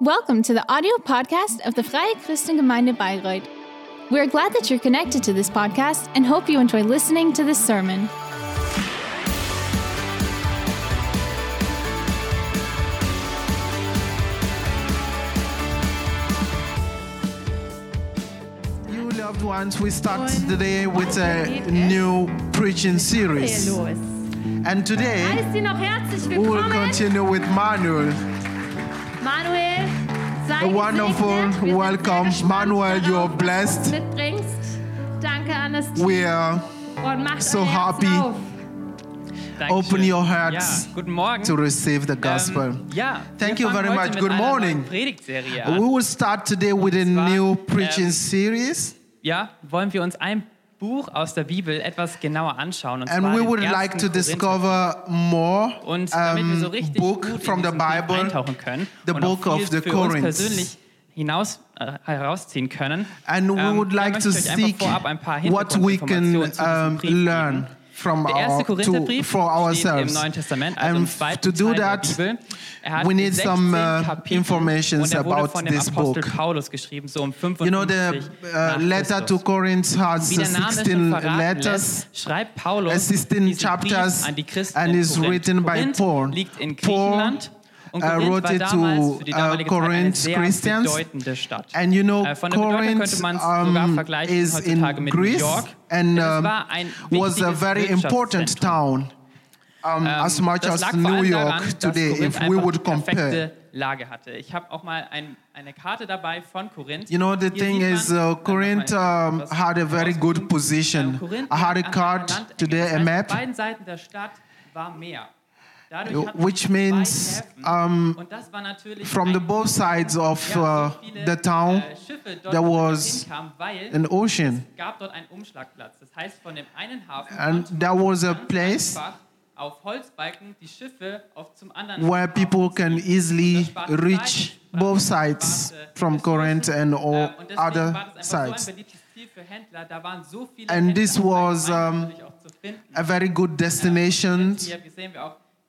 Welcome to the audio podcast of the Freie Christengemeinde Bayreuth. We're glad that you're connected to this podcast and hope you enjoy listening to this sermon. You loved ones, we start today with a new preaching series. And today Heißt Sie noch herzlich we will continue with Manuel. Manuel, sei A wonderful gesegnet. Wir sind welcome. Manuel, you're blessed. du mitbringst. Danke an das Team. We are so happy. open your hearts Ja, to receive the gospel. Ja, Thank you very much. Good morning. We will start today with a new preaching ähm, series. Ja, wollen wir uns ein Buch aus der Bibel etwas genauer anschauen. Und And we would like to discover more Und damit wir so richtig book gut from the Bible, eintauchen können the und book of the Corinthians. persönlich hinaus äh, herausziehen können. And we ähm, would like to seek vorab ein paar what we can um, Brief geben. From Der erste our, to, for im ourselves. Neuen Testament, also And im zweiten to do Teil der that, Bibel. Er hat we need 16 some, uh, und er wurde about von dem this Apostel book. Paulus geschrieben, so um 55 You know, the uh, letter to Corinth has Wie der Name 16 letters. lässt, schreibt Paulus 16 chapters an die Christen and is written by Paul. liegt in Paul, Griechenland uh, wrote it to, uh, damalige Zeit eine Corinth Christians. And you know, Äh, von der Bedeutung Corinth könnte man es um, is in New Greece York. and um, was a very important town, um, as much as New York daran, today, if we would compare. Lage hatte. Ich habe auch mal ein, eine Karte dabei von Korinth. You know, the Hier thing is, uh, äh, Corinth um, had a very good position. Ähm, I had a lag an einer card today, a map, Auf beiden Seiten der Stadt war Meer. Which means, um, Und das war natürlich from the both sides of uh, the town, äh, there was an ocean. es gab dort einen Umschlagplatz. Das heißt, von dem einen Hafen And there was a place einfach auf Holzbalken die Schiffe auf zum anderen where people can easily Das sparte Zeit, reach both sides from Corinth and Ressourcen. all other war das einfach so sides. ein beliebtes Ziel für Händler. Da waren so viele And this was, um, natürlich auch zu finden. A very good destination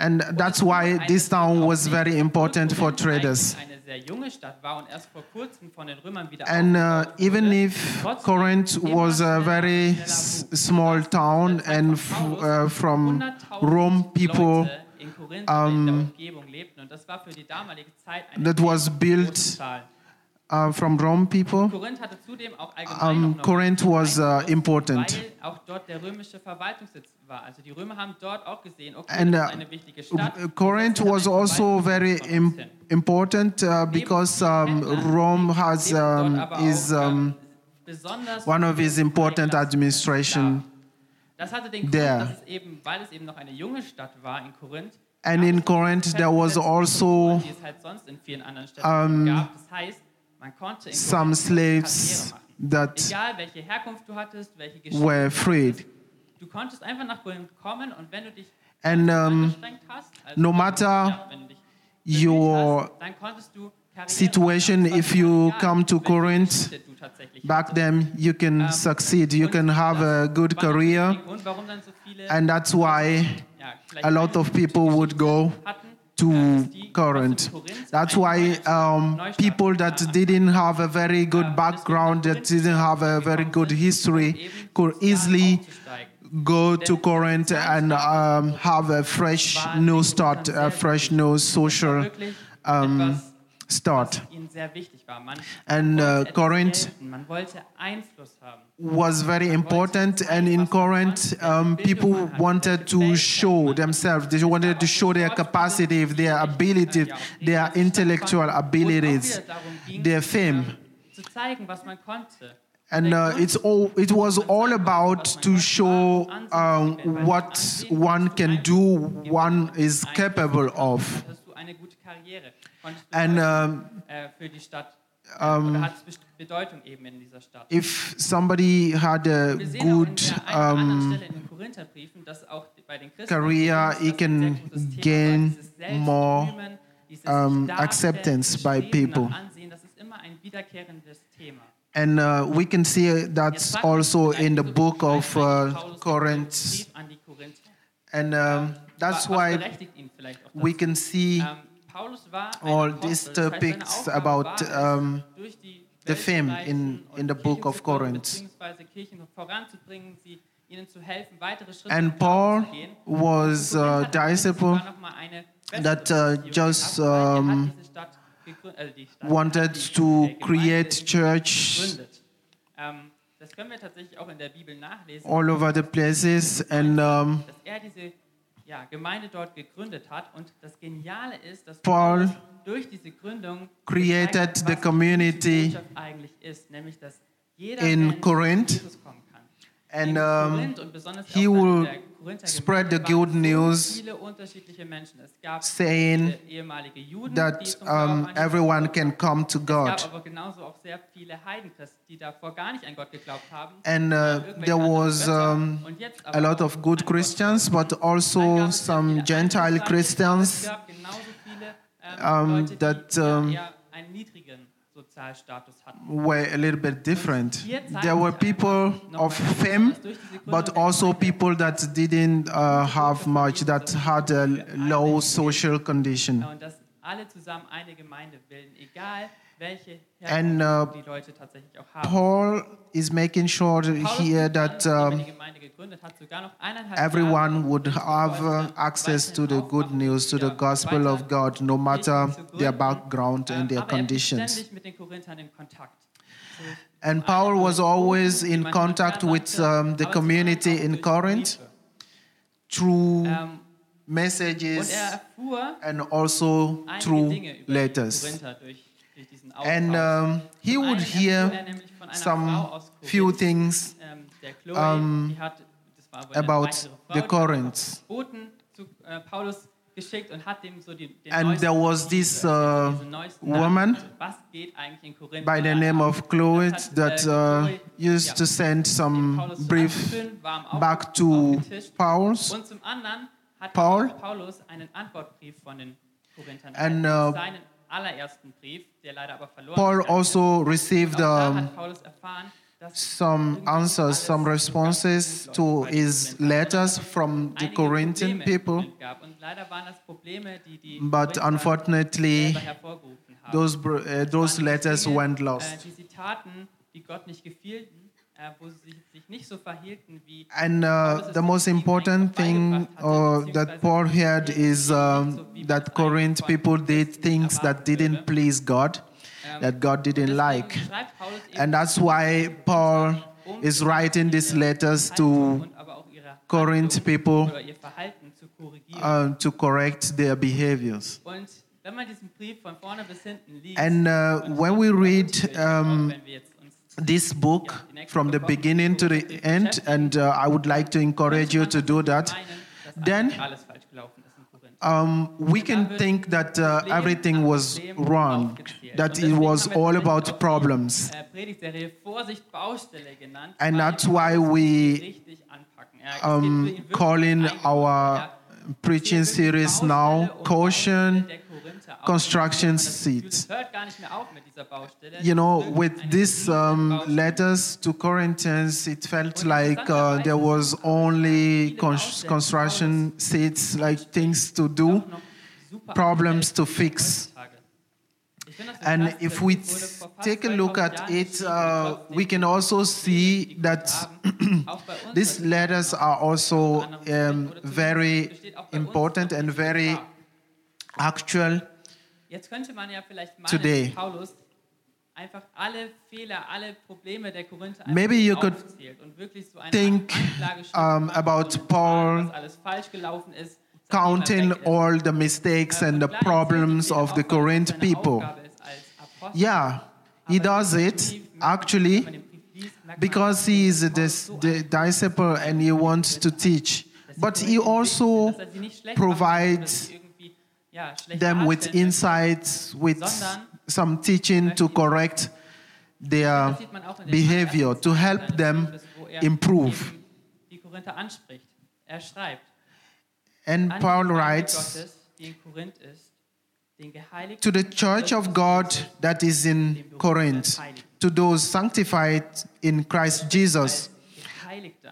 eignete sich diese Stadt sehr, sehr gut für Händler. And that's why this town was very important for traders. Eine sehr junge Stadt war und erst vor kurzem von den Römern wieder And uh, even if Corinth was a very s- small town and f- uh, from Rome people Leute in Korinth oder in der um, Umgebung lebten und das war für die damalige Zeit eine that was built. Uh, from Rome people, Korinth hatte zudem auch um, Corinth was uh, important. weil auch dort der römische Verwaltungssitz war. Also die Römer haben dort auch gesehen, okay, And uh, ist eine wichtige Stadt. uh, Corinth was also very Verwaltungssitz von uns im important uh, because um, Rome has um, is um, one of his important administration. Das hatte den Grund, there. dass es eben, weil es eben noch eine junge Stadt war in Korinth, And in Corinth there was also die es halt sonst in vielen anderen Städten gab. Das heißt, man konnte in some slaves that Egal welche Herkunft du hattest, welche Geschichte were du freed. hattest, du konntest einfach nach Korinth kommen und wenn du dich And um, angestrengt hast, also no matter ja, wenn du dich bemüht your hast, dann konntest du Karriere situation, if you come to Corinth, Geschichte du tatsächlich back then you can succeed, you can have a good career, der Grund, warum dann so viele, and that's why a lot of people would go to Corinth. That's why um, people that didn't have a very good background, that didn't have a very good history, could easily go to Corinth and um, have a fresh new start, a fresh new social um, start. was ihnen sehr wichtig war. Man And uh, etwas Corinth gelten, man wollte Einfluss haben. was very important, and in Corinth um, people wanted to show themselves. They wanted to show their capacity, their ability, their intellectual abilities, their fame. Zu zeigen, was man konnte. And uh, it's all, it was all about to show um, what one can do, one is capable of. Hattest du eine gute Karriere? Konntest du And um, für die Stadt oder hat es Bedeutung eben in dieser Stadt? if somebody had a Wir sehen auch in good der einen oder anderen um, Stelle in den Korintherbriefen, dass auch bei den Christen career, he can sehr großes Thema war, gain more um, acceptance by people. Ansehen, das ist immer ein wiederkehrendes Thema. And uh, we can see that's Jetzt fragt man sich also in the book of uh, Corinth. Brief an die Korinther. And um, that's why berechtigt ihn vielleicht auch we can see Paulus war ein all these topics about, um, the theme in- in the book of Corinth. beziehungsweise Kirchen voranzubringen, sie, ihnen zu helfen, weitere Schritte And Paul was a disciple sogar noch mal eine bessere that, uh, just, er um, diese Stadt gegründet- äh, wanted to create church. Ähm, das können wir tatsächlich auch in der Bibel nachlesen all over the places. And um, er ja, Gemeinde dort gegründet hat. Und das Geniale ist, dass Paul durch diese Gründung created hat, the community eigentlich ist, nämlich dass jeder in Mensch Corinth. Jesus kommen kann. And, um, Korinth und besonders he will spread the good news, so viele unterschiedliche Menschen. Es gab saying viele ehemalige Juden, die that um, everyone can come to God. gab aber genauso auch sehr viele Heidenchristen, die davor gar nicht an Gott geglaubt haben. And uh, there was um, a lot of good Christians, but also gab es sehr some Gentile Christians. Es gab genauso viele ähm, um, that, were a little bit different. There were people of fame, dass durch diese Gründung but also people that didn't uh, have much, that had a low social condition. Und dass alle zusammen eine Gemeinde bilden, egal welche And, uh, die Leute tatsächlich auch haben. Paul is making sure here that um, die Gemeinde gegründet hat, sogar noch eineinhalb everyone would have uh, access to the good news, to the gospel of God, no matter their background and Ähm, their aber er conditions. ständig mit den Korinthern in Kontakt. So, And Paul was always in contact with um, the aber zum anderen community in Corinth through Ähm, messages er and also through Dinge über die letters. Korinther durch, durch diesen And um, he would hear er nämlich von einer Frau some few things ähm, um, die hat, das war aber eine about the die hat Corinths. Boten zu äh, Paulus geschickt und hat dem so die, den And there was this, uh, woman Nachrichten, was geht eigentlich in Korinth by the name of Chloe that äh, uh, used to send some brief anzuführen, war am back to. Paul's. Und zum anderen hat Paul. Paulus einen Antwortbrief von den Korinthern And, uh, allerersten Brief, der leider aber verloren Paul also received Und auch da um, hat Paulus erfahren, dass some answers, some responses to gut läuft bei den his letters from the Corinthian people. Korinth gab. Und leider waren das Probleme, die die But unfortunately, those, uh, those letters went Äh, lost. Die sie taten, die Gott nicht gefielten, äh, wo sie sich, sich nicht so verhielten, wie And uh, the most important thing uh, that Paul heard is um, that Corinth people did things that didn't please God, that God didn't like. And that's why Paul is writing these letters to Corinth people oder ihr Verhalten zu korrigieren. uh, to correct their behaviors. Und wenn man diesen Brief von vorne bis hinten liest, And uh, when we read um, this book from the beginning to the end, and uh, I would like to encourage you to do that, then um, we can think that uh, everything was wrong, that it was all about problems. And that's why we, um, calling our preaching series now Caution Construction Baustelle. You know, with these um, letters to Corinthians, it felt like uh, there was only cons- construction seats, like things to do, problems to fix. And if we take a look at it, uh, we can also see that these letters are also um, very important and very actual. Jetzt könnte man ja vielleicht Today. Paulus einfach alle Fehler, alle Probleme der Korinther Maybe you could und wirklich so eine think, um, about Paul alles falsch gelaufen ist, counting all the mistakes and the problems of the Corinth people. Aufgabe ist als Apostel. Yeah, he does it actually wenn man den Brief liest, merkt man, because he is a dass dis- Paulus so the disciple and he wants to teach. But he also er sie nicht schlecht provides them with insights, with some teaching to correct their Das sieht man auch in den behavior, to help them er improve. eben Die Korinther anspricht. Er. And Paul writes, Gottes, die in Korinth ist, den Geheiligten, to the church of God that is in Corinth, to those sanctified in Christ Jesus.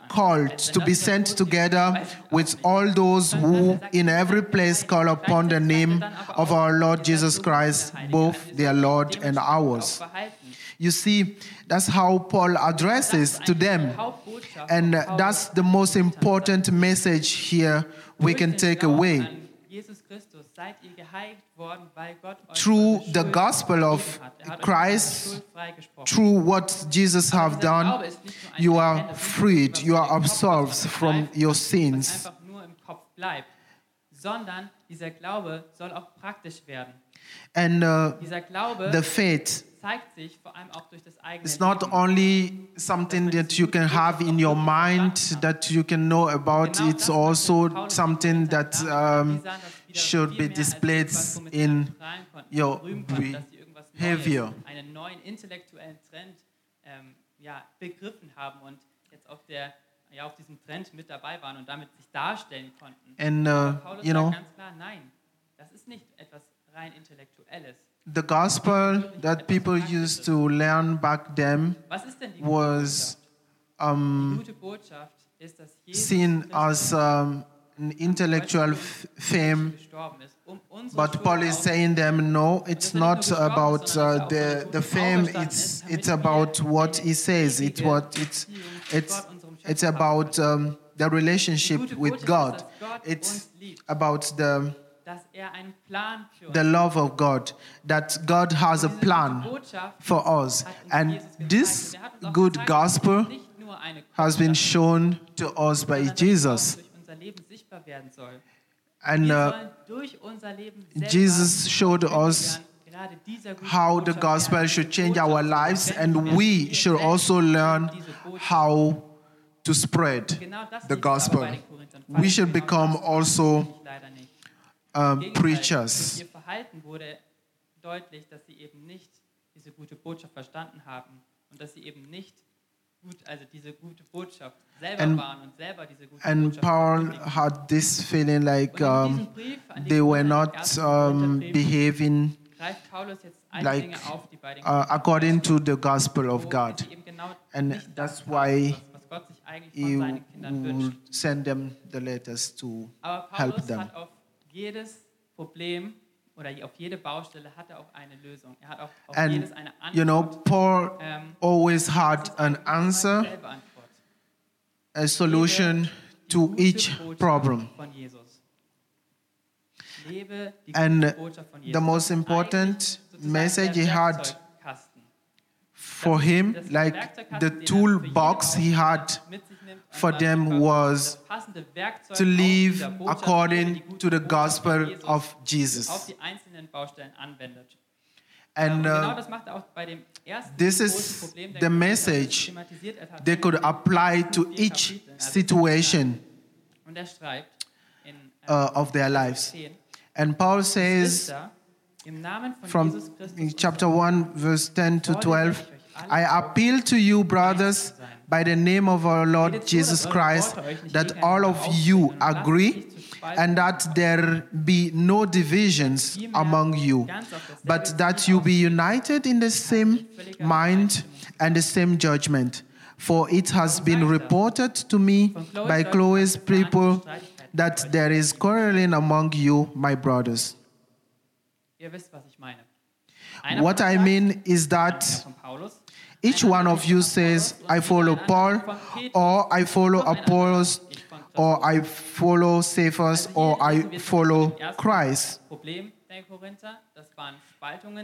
Called to be sent together with all those who in every place call upon the name of our Lord Jesus Christ, both their Lord and ours. You see, that's how Paul addresses to them. And that's the most important message here we can take away. Through the gospel of Christ, Through what Jesus have done, you are freed, you are absolved from your sins. einfach nur im Kopf bleibt, sondern dieser Glaube soll auch praktisch werden. And uh, Dieser Glaube the faith zeigt sich vor allem auch durch das eigene It's not only something that you can have in your mind that you can know about, it's also something that um, die sahen das wieder should be displayed etwas, womit sie in sich prahlen konnten, your rühmen konnten, dass sie irgendwas behavior. Neues, einen neuen intellektuellen Trend ähm, ja, begriffen haben und jetzt auf, der, ja, auf diesem Trend mit dabei waren und damit sich darstellen konnten. And, uh, Paulus you know, ganz klar, nein, das ist nicht etwas rein Intellektuelles. the gospel that people used to learn back then Was ist denn die was um, Die gute Botschaft ist, dass Jesus seen as um, intellectual fame. But Paul is saying them, no, it's not about uh, the, the fame, it's, it's about what he says, it's, what, it's, it's, it's about um, the relationship with God. It's about the, the love of God, that God has a plan for us. And this good gospel has been shown to us by Jesus. Auch durch unser Leben sichtbar werden soll. And uh, sollen durch unser Leben selber Jesus showed us lernen, gerade dieser guten how the gospel should change our lives, and we should also learn how to spread the gospel. bei den Korinthern We should become also ich leider nicht. um, preachers. Durch ihr Verhalten wurde deutlich, dass sie eben nicht diese gute Botschaft verstanden haben und dass sie eben nicht gut, also diese gute Botschaft selber And- waren und selber diese gute And Botschaft Paul had this feeling like um, diesem Brief an die they were not um, behaving greift Paulus jetzt alle like, Dinge auf, die bei den uh, according to the gospel of God. sie eben genau And that's why was, was Gott sich eigentlich He von seinen Kindern will wünscht. send them the letters to help them. jedes Problem oder auf jede Baustelle hat er auch eine Lösung. Er hat auch auf And jedes eine Antwort. you know, Paul ähm, always had an answer, a solution to each problem. Von Jesus. Lebe die And the most important message he had For him, like the er toolbox he had Baustelle mit sich nimmt, for them was das passende Werkzeug to live dieser Botschaft, die according to the gospel of Jesus. die einzelnen Baustellen anwendet. And uh, er auch bei dem ersten this is the message er they could apply to each situation er in uh, of their lives. And Paul says Geschwister, im Namen von from in chapter 1, verse 10 to 12 I appeal to you, brothers, by the name of our Lord Jesus Christ, that all of you agree and that there be no divisions among you, but that you be united in the same mind and the same judgment. For it has been reported to me by Chloe's people that there is quarreling among you, my brothers. Ihr wisst, was ich meine. Einer What I mean is that einer von Paulus, each one of you says, I follow Paul, or I follow Apollos, or I follow Cephas, or I follow Christ.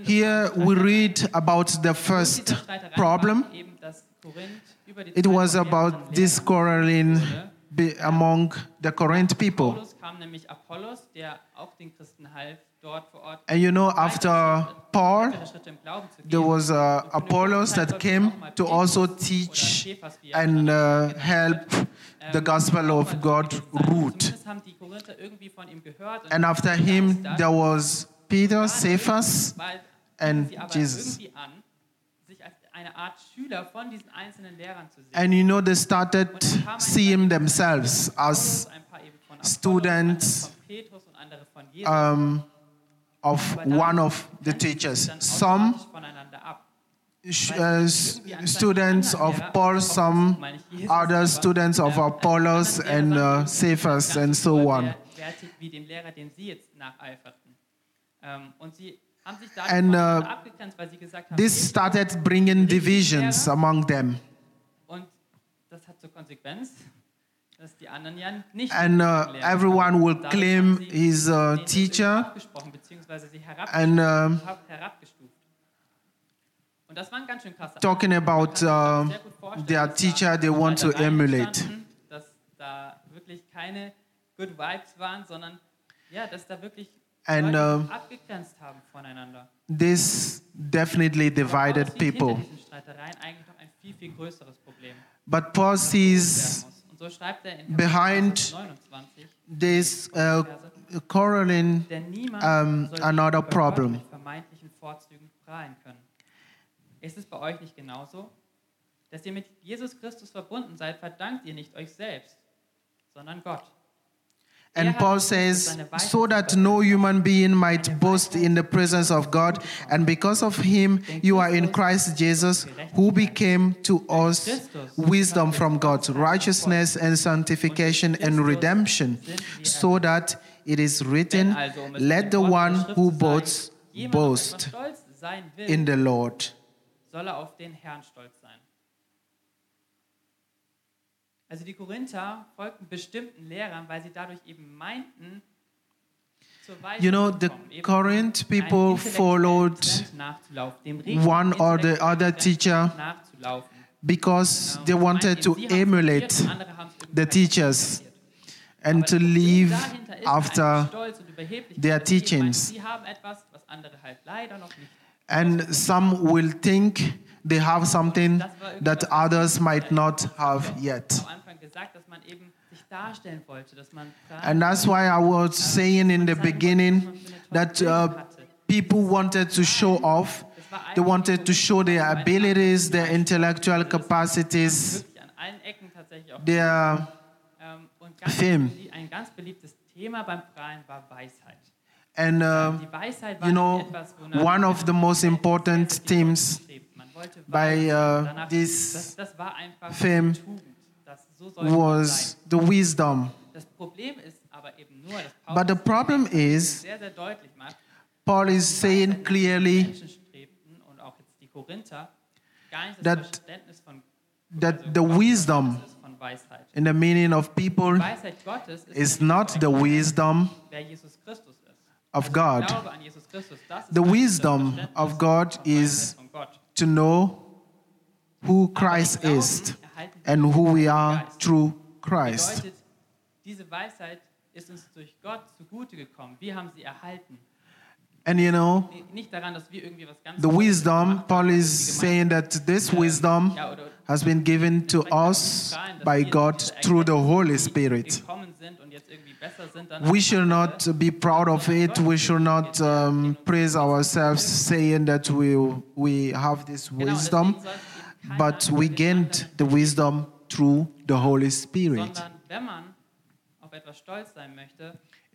Here we read about the first problem. It was about this quarreling among the Corinth people. Paulus kam nämlich Apollos, der auch den Christen half, dort vor Ort And you know, after Paul, weitere Schritte im Glauben zu gehen. there was uh, Und für eine Apollos that came to also teach and uh, help the gospel of God root. Zumindest haben die Korinther irgendwie von ihm gehört. Und And after him, there was Peter, Cephas, and Jesus. irgendwie an, sich als eine Art Schüler von diesen einzelnen Lehrern zu sehen. And you know, they started seeing themselves as Paulus, ein paar eben von Apollos, students, andere von Petrus und andere von Jesus. um, of one of the teachers. Some uh, students of Paul, some other students of Apollos and uh, Cephas and so on. And, uh, This started bringing divisions among them. And uh, everyone will claim das irgendwie teacher. Abgesprochen, beziehungsweise sie herab, And uh, herab- herabgestuft. Und das war ein ganz schön krasser talking Akt. about Man kann sich uh, sehr gut vorstellen, their dass teacher da they want to Streitereien emulate. entstanden, Dass da wirklich keine good vibes waren, sondern ja, dass da wirklich And, Leute uh, sich abgegrenzt haben voneinander. This definitely divided Aber es liegt people. Hinter diesen Streitereien eigentlich noch ein viel, viel größeres Problem. But Paul das gelöst werden sees muss. Und so schreibt er in behind- Kapitel 29, this uh, niemand um, another problem. mit vermeintlichen Vorzügen prahlen können. Ist es bei euch nicht genauso? Dass ihr mit Jesus Christus verbunden seid, verdankt ihr nicht euch selbst, sondern Gott. Er And Paul says, so that no human being might boast in the presence of God, and because of him you are in Christ Jesus, who became to us wisdom from God, righteousness and sanctification and redemption, so that it is written, Let the den Worten der one who boasts boast etwas stolz sein will, in the Lord. soll er auf den Herrn stolz sein. Also die Korinther folgten bestimmten Lehrern, weil sie dadurch eben meinten, You know, the Corinth people followed Trend nachzulaufen, dem richtigen one or the other teacher because they wanted to meinten, sie haben's emulate kapiert, andere haben's irgendwie the teachers. And to live after eigentlich Stolz und Überheblichkeit, their dass sie eben meinen, teachings. Sie haben etwas, was andere halt leider noch nicht And some will think they have something that others might not have yet. am Anfang gesagt, dass man eben sich darstellen wollte, dass man And that's why I was saying in the beginning that uh, people wanted to show off. They wanted to show their abilities, their intellectual capacities, wirklich an allen Ecken tatsächlich auch their und ganz Film. ein ganz beliebtes Thema beim Prahlen war Weisheit. and uh, Die Weisheit war you know nicht etwas, wonach one of the most important themes strebt. Man wollte by, uh, this das, das war einfach film die Tugend. Das, so sollte man was the wisdom. Das Problem ist aber eben nur, dass But the problem is, sehr, sehr deutlich macht, Paul is saying clearly Menschen strebten und auch jetzt die Korinther, gar nicht das That- that the wisdom In the meaning of people Die Weisheit Gottes ist, is not the wisdom Jesus Christus ist. of God. Jesus Christus. Das The wisdom of God is Weisheit von Gott. To know who Christ is and who we are through Christ. Diese Weisheit ist uns durch Gott zugute gekommen. Wir haben sie erhalten. And you know, Nicht daran, dass wir irgendwie was ganz the wisdom, Paul is saying that this wisdom has been given to us by God through the Holy Spirit. gekommen sind und jetzt irgendwie besser sind, dann We should not be proud of it. We should not um, praise ourselves saying that we, we have this wisdom, deswegen sollte eben keiner but we gained the wisdom through the Holy Spirit.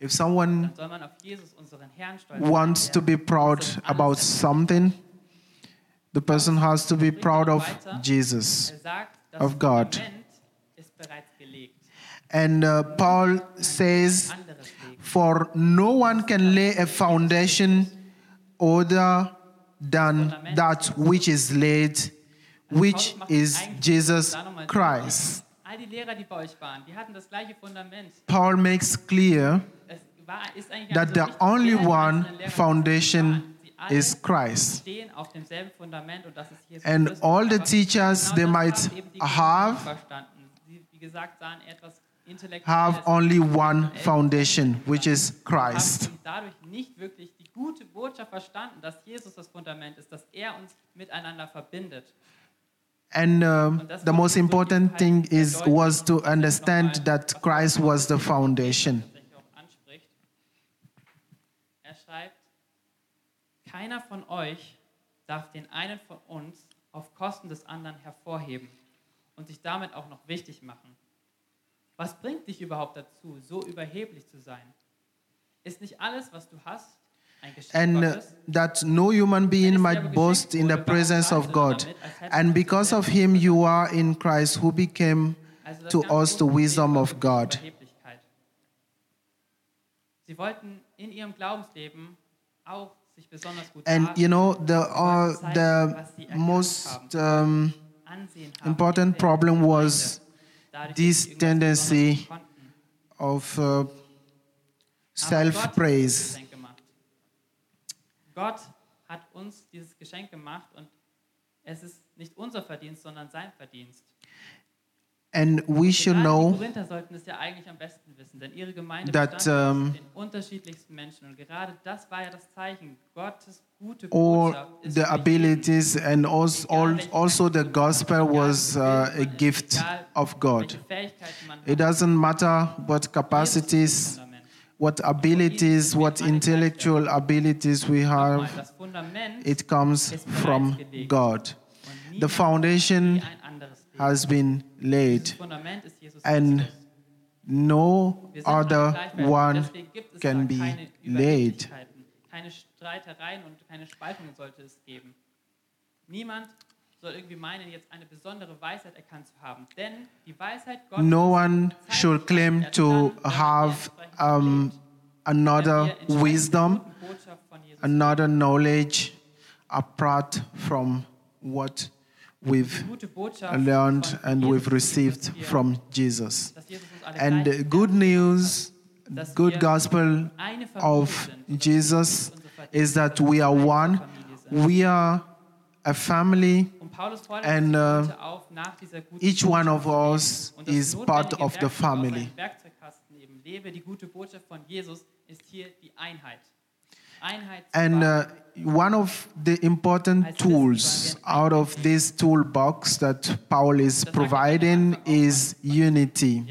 Sondern wenn man auf etwas stolz sein möchte, If someone dann soll man auf Jesus, unseren Herrn, stolz wants to be proud about something, the person has to be proud of Jesus. Er of God. Fundament ist bereits gelegt. And uh, Paul says, For no one can lay a foundation other than that which is laid, which is Jesus Christ. All die Lehrer, die bei euch waren, die hatten das gleiche Fundament. Paul makes clear that the only one foundation is Christ. And all the teachers they might have-. Have only one foundation, which is Christ. And um, the most important thing is was to understand that Christ was the foundation. Keiner von euch darf den einen von uns auf Kosten des anderen hervorheben und sich damit auch noch wichtig machen. Was bringt dich überhaupt dazu, so überheblich zu sein? Ist nicht alles, was du hast, ein Geschenk and uh, that no human being might boast in the presence of God. And because of him, you are in Christ, who became Also to us the wisdom of God. Sie wollten in ihrem Glaubensleben auch And you know, the, uh, zeigen, the was sie erkannt most haben. um, Ansehen haben, important in der problem Gemeinde, was dadurch, dass this sie irgendwas tendency besonders konnten. of uh, Aber Gott self hat praise. dieses Geschenk gemacht. Gott hat uns dieses Geschenk gemacht und es ist nicht unser Verdienst, sondern sein Verdienst. And we should know Korinther sollten es ja eigentlich am besten wissen, denn ihre Gemeinde that, um, aus den unterschiedlichsten Menschen und gerade das war ja das Zeichen. Gottes gute all the abilities and also, also the gospel was uh, a gift of God. Welche Fähigkeiten man It doesn't matter what capacities, what abilities, what intellectual abilities we have, it comes from God. The foundation wie ein anderes legt. Has been laid, Fundament ist Jesus and no Wir sind alle other one Deswegen gibt es can be laid. Keine Streitereien und keine Spaltungen sollte es geben. Niemand soll irgendwie meinen, jetzt eine besondere Weisheit erkannt zu haben. Denn die Weisheit Gottes No one should claim to wir have um, another Wenn wir entsprechend wisdom, der guten Botschaft von Jesus another knowledge apart from what we've learned and we've received from Jesus. And good news, good gospel of Jesus is that we are one. We are a family. And, uh, Each one of us is part of the family. And uh, one of the important tools out of this toolbox that Paul is providing is unity.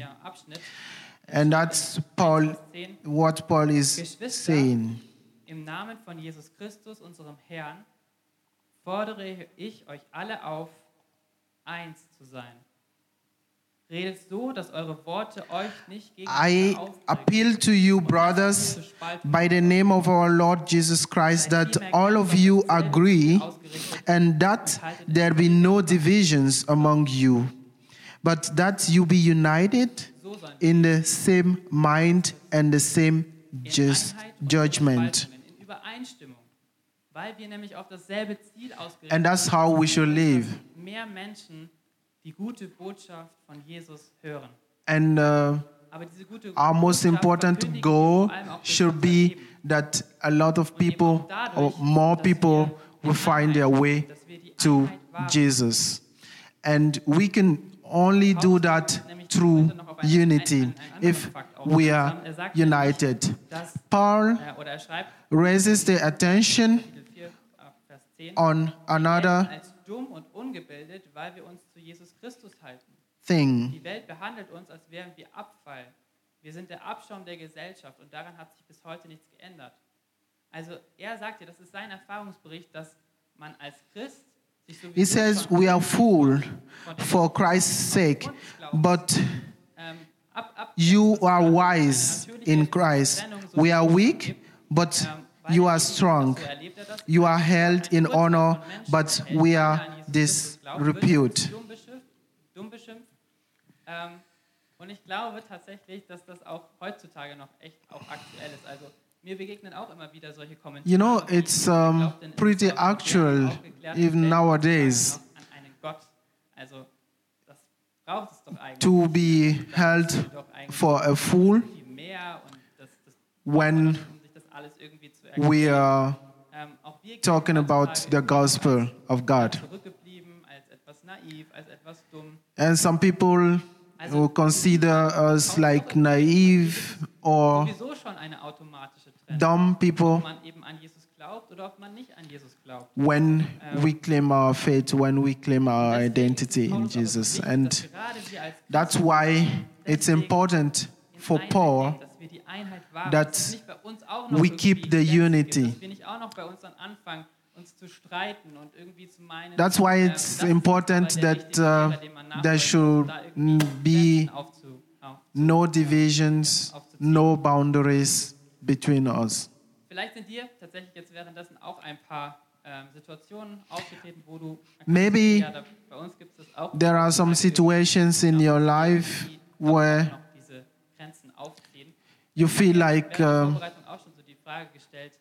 And that's Paul, what Paul is saying. Im Namen von Jesus Christus, unserem Herrn, fordere ich euch alle auf, eins zu sein. So, dass eure Worte euch nicht I appeal to you, brothers, by the name of our Lord Jesus Christ, that all of you agree and that there be no divisions among you, but that you be united in the same mind and the same just judgment. Spaltungen, in Übereinstimmung, weil wir nämlich auf dasselbe Ziel ausgerichtet And that's how we should live. Die gute Botschaft von Jesus hören. And uh, Aber diese gute our most important goal vor allem auch durch should be that a lot of people or more people will find their way dass wir die to Jesus. And we can only do that through unity if we are united. Dass, Paul äh, er raises the attention Kapitel 4, ab Vers 10, on another zu Jesus Christus halten. thing. Die Welt behandelt uns, als wären wir Abfall. Wir sind der Abschaum der Gesellschaft und daran hat sich bis heute nichts geändert. Also er sagt hier, das ist sein Erfahrungsbericht, dass man als Christ sich sowieso He says, We are fool for Christ's sake, but ähm, you are wise in Christ. So We are weak, but ähm, you are strong. so erlebt das, You are held in honor, but we are an Jesus Christus glaubt, wird disrepute. Dumm beschimpft. Dumm beschimpft. Und ich glaube tatsächlich, dass das auch heutzutage noch echt auch aktuell ist. Also mir begegnen auch immer wieder solche Kommentare. You know, it's, um, glaubt denn in pretty actual, even nowadays. noch An einen Gott. Also das braucht es doch eigentlich. To be held sollte doch eigentlich for a fool viel mehr und das, das when sich das alles irgendwie zu erklären. we are Ähm, auch wir gehen talking about the gospel of God. zurückgeblieben, als etwas naiv, als etwas dumm. And some people who consider us like naive or Sowieso schon eine automatische Trennung. dumb people man eben an Jesus glaubt oder ob man nicht an Jesus glaubt. when ähm, we claim our faith, when we claim our identity in Paulus aber so Jesus. And dass gerade wir als that's why it's important for Paul that dass es nicht bei uns auch noch we keep the unity. Gibt, dass wir nicht auch noch bei uns dann anfangen, uns zu streiten und irgendwie zu meinen. That's why ähm, it's important that, uh, Lehrer, dem man there should da irgendwie be Grenzen aufzu- auf- no divisions, no boundaries between us. vielleicht sind dir tatsächlich jetzt währenddessen auch ein paar ähm, Situationen aufgetreten, wo du Maybe ja, da, bei uns gibt es das auch. there are some situations in your life where noch diese Grenzen auftreten. you feel like um, Vorbereitung auch schon so die Frage gestellt,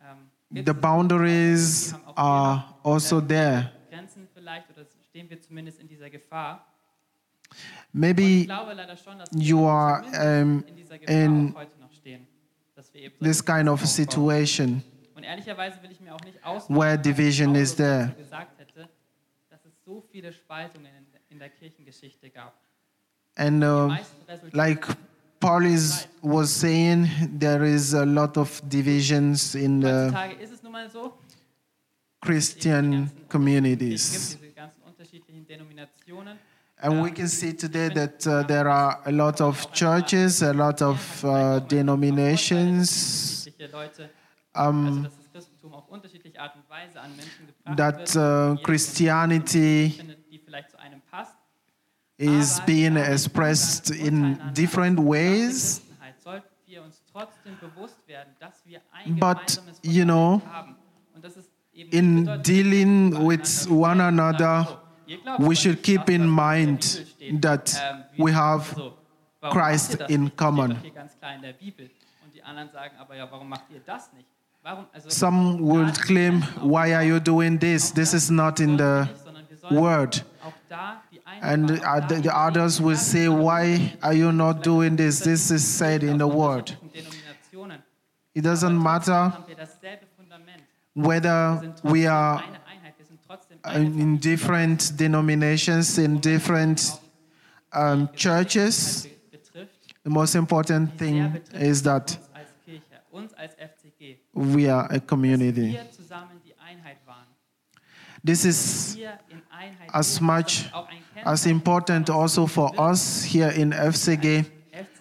ähm, the boundaries die haben auch are also there. Grenzen vielleicht oder stehen wir zumindest in dieser Gefahr? Und ich Maybe glaube leider schon, dass you are um, in dieser Gefahr in auch heute noch stehen. Dass wir eben this kind of situation Und ehrlicherweise will ich mir auch nicht ausmalen, where division is there. dazu gesagt hätte, dass es so viele Spaltungen in, in der Kirchengeschichte gab. And uh, like Paul is, was saying, there is a lot of divisions in the Heutzutage ist es nun mal so, Christian communities. gibt diese ganzen unterschiedlichen Denominationen. And we can see today that uh, there are a lot of churches, a lot of uh, denominations Unterschiedliche Leute, also um, dass das Christentum is being expressed in different ways. But, you know, in dealing with one another, we should keep in mind that we have Christ in common. Some would claim, why are you doing this? This is not in the word. And uh, the, others will say, why are you not doing this? This is said in the word. It doesn't matter whether we are in different denominations, in different um, churches. The most important thing is that we are a community. This is as much ein as important also for us here in FCG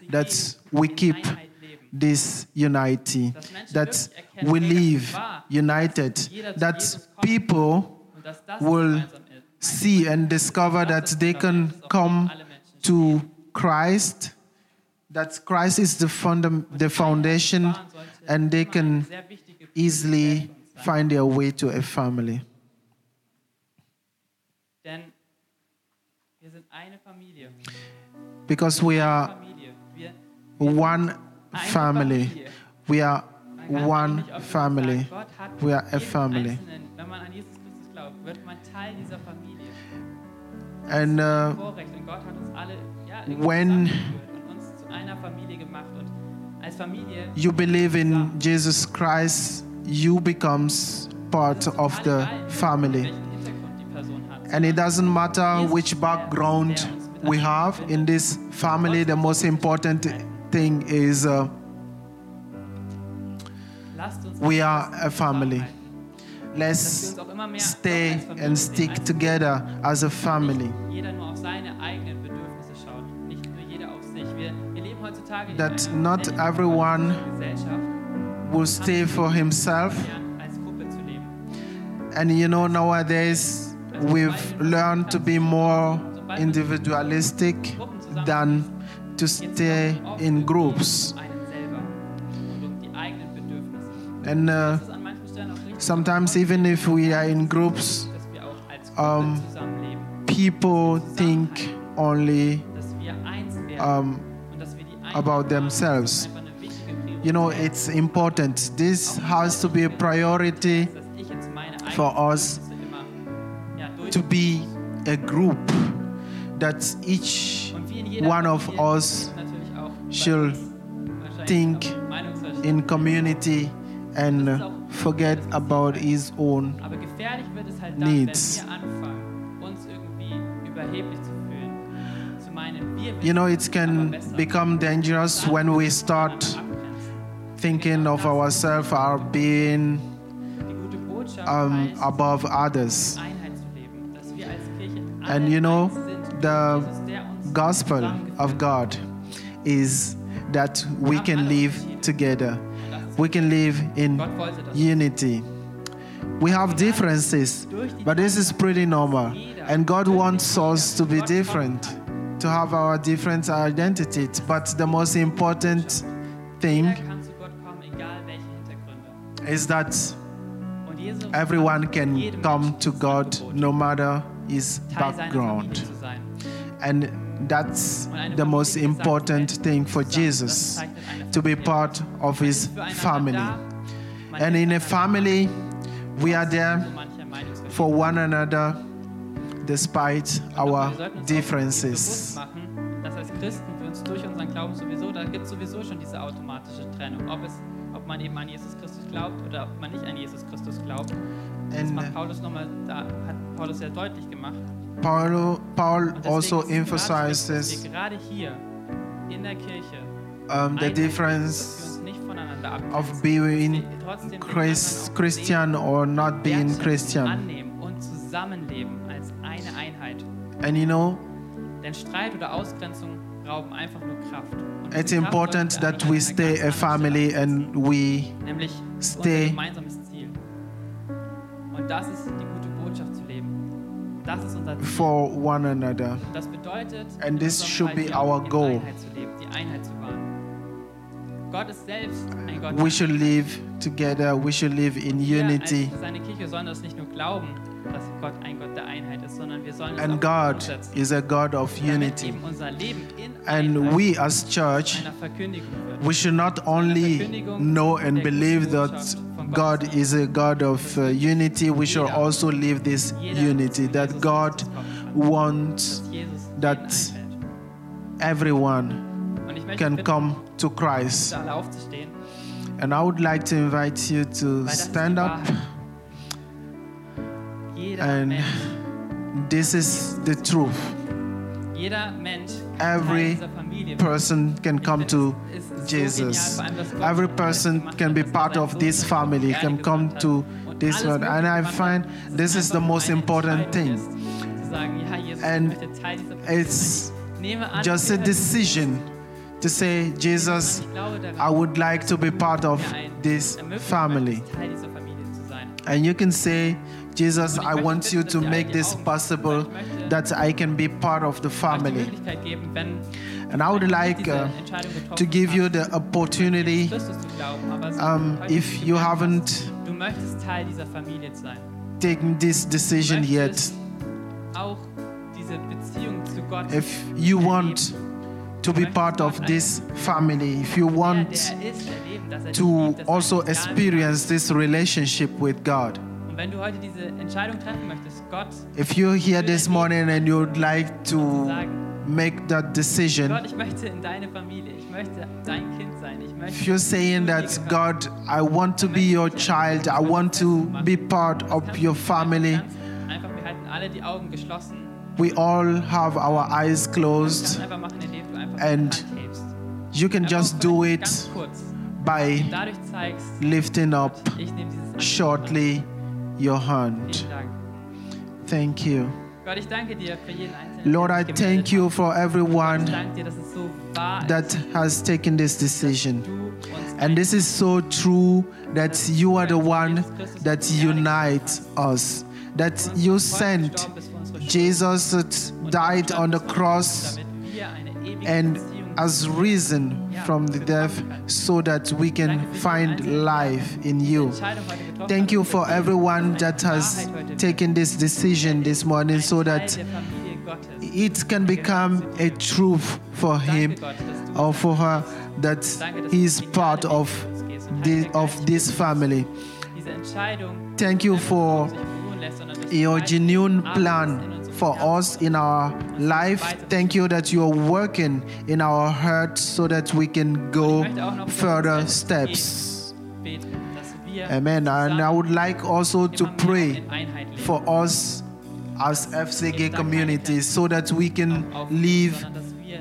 that we keep this unity, that we live united, that people Und dass das will see and discover that they can come to Christ, that Christ is the, fundam- the foundation, and they can easily find their way to a family. Denn wir sind eine Familie. Because we are one family. We are one family. sagen, Gott hat We are a family. Einzelnen, man an Jesus Christus glaubt, wird man Teil dieser Familie. And uh, Vorrecht. Und Gott hat uns alle ja, When- zusammengeführt uns zu einer Familie gemacht. Und als Familie you believe in Jesus Christ, you becomes part of the family. And it doesn't matter which background we have in this family, the most important thing is uh, we are a family. Let's stay and stick together as a family. That not everyone Will stay for himself. And you know, nowadays we've learned to be more individualistic than to stay in groups. And uh, sometimes, even if we are in groups, um, people think only um, about themselves. You know, it's important. This has to be a priority for us to be a group that each one of us should think in community and forget about his own. Needs. You know, it can become dangerous when we start thinking of ourselves are being um, above others. And you know, the gospel of. God is that we can live together. We can live in unity. We have differences, but this is pretty normal. And God wants us to be different, to have our different identities. But the most important thing is that everyone can come to God no matter his Teil seiner Familie background. And that's the most important thing for Jesus to be part of his family. And in a family, we are there So mancher Meinungsverschiedenheit. for one another despite our wir sollten uns auch bewusst differences. machen, dass als Christen für uns durch unseren Glauben sowieso, da gibt es sowieso schon diese automatische Trennung. Ob, es, ob man eben an Jesus Christus glaubt oder ob man nicht an Jesus Christus glaubt. And macht Paulus da hat Paulus sehr deutlich gemacht. Paul, Paul also ist es gerade wichtig, dass emphasizes gerade hier in der Kirche um, the einheitlich sind, dass wir difference uns nicht voneinander of being dass wir trotzdem den Chris, anderen auch Christian or not being Christian. und als eine Einheit. And you know, Denn Streit oder Ausgrenzung rauben einfach nur Kraft. It's important that we stay a family and we stay- das ist die gute Botschaft zu leben. Das ist unser Ziel. for one another. Das bedeutet, And this should be our goal. Einheit zu leben, die Einheit zu wahren. Gott ist selbst ein Gott. We should live together. We should live in unity. seine Kirche sollen das nicht nur glauben, dass Gott ein Gott der Einheit ist, sondern wir sollen es And God is a God of unity. eben unser Leben in And we as church, einer Verkündigung wird. we should not only know and believe that God is a God of uh, unity, we should also live this unity that God wants that everyone Und ich möchte can come to Christ. And I would like to invite you to stand up. And this is the truth. Every Teil dieser Familie wird. person can come to Es ist so genial, Jesus. vor allem, dass Gott Every person can be er part of this family, can come to this world. And I find this is the most important thing. ist, Zu sagen, ja, Jesus, And ich möchte Teil dieser Familie It's sein. Ich nehme an, just a decision to say, Jesus, Ich glaube daran, I would like to be part of this family. möchtest, Teil dieser Familie zu sein. And you can say, Jesus, I want you to make this possible that I can be part of the family. And I would like uh, to give you the opportunity, um, if you haven't taken this decision yet, if you want to be part of this family, if you want to also experience this relationship with God. Wenn du heute diese Entscheidung treffen möchtest, Gott If you're here this morning and you would like to make that decision, Gott, ich möchte in deine Familie, ich möchte dein Kind sein, ich if you're saying that, God, I want to be your child, I want to be part of your family, Einfach, wir halten alle die Augen geschlossen. we all have our eyes closed. einfach machen, indem du einfach And die Hand hebst. You can just do it by lifting up shortly your hand. Thank you. Gott, ich danke dir für jeden Einzelnen. Lord, I thank you for everyone danke dir, dass es so wahr that has taken this decision. And this is so true that you are the one that unites us. That you sent Jesus that died on the cross and has risen from the death so that we can find life in you. Thank you for everyone that has taken this decision this morning so that it can become a truth for him or for her that he is part of the, of this family. Thank you for your genuine plan for us in our life. Thank you that you are working in our hearts so that we can go further steps. Amen. And I would like also to pray for us as FCG community so that we can live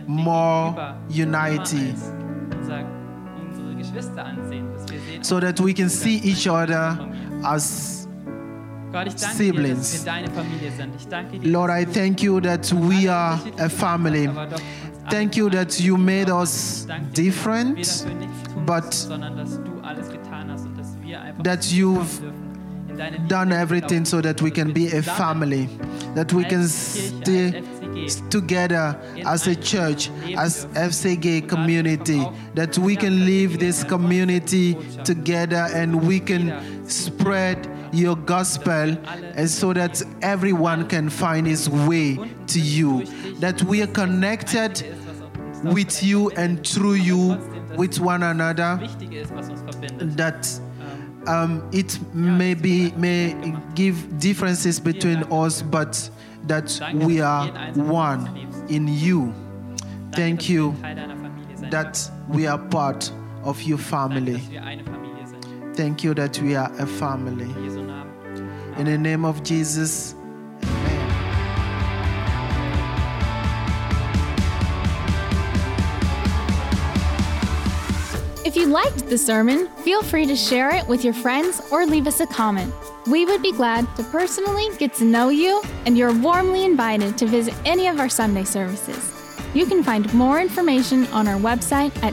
more unity, so that we can see each other as siblings. Lord, I thank you that we are a family. Thank you that you made us different, but that you've done everything so that we can be a family, that we can stay together as a church, as FCG community, that we can live this community together and we can spread your gospel and so that everyone can find his way to you. That we are connected with you and through you with one another. That um, it may be may give differences between us, but that we are one in you. Thank you that we are part of your family. Thank you that we are a family. In the name of Jesus. If you liked the sermon, feel free to share it with your friends or leave us a comment. We would be glad to personally get to know you, and you're warmly invited to visit any of our Sunday services. You can find more information on our website at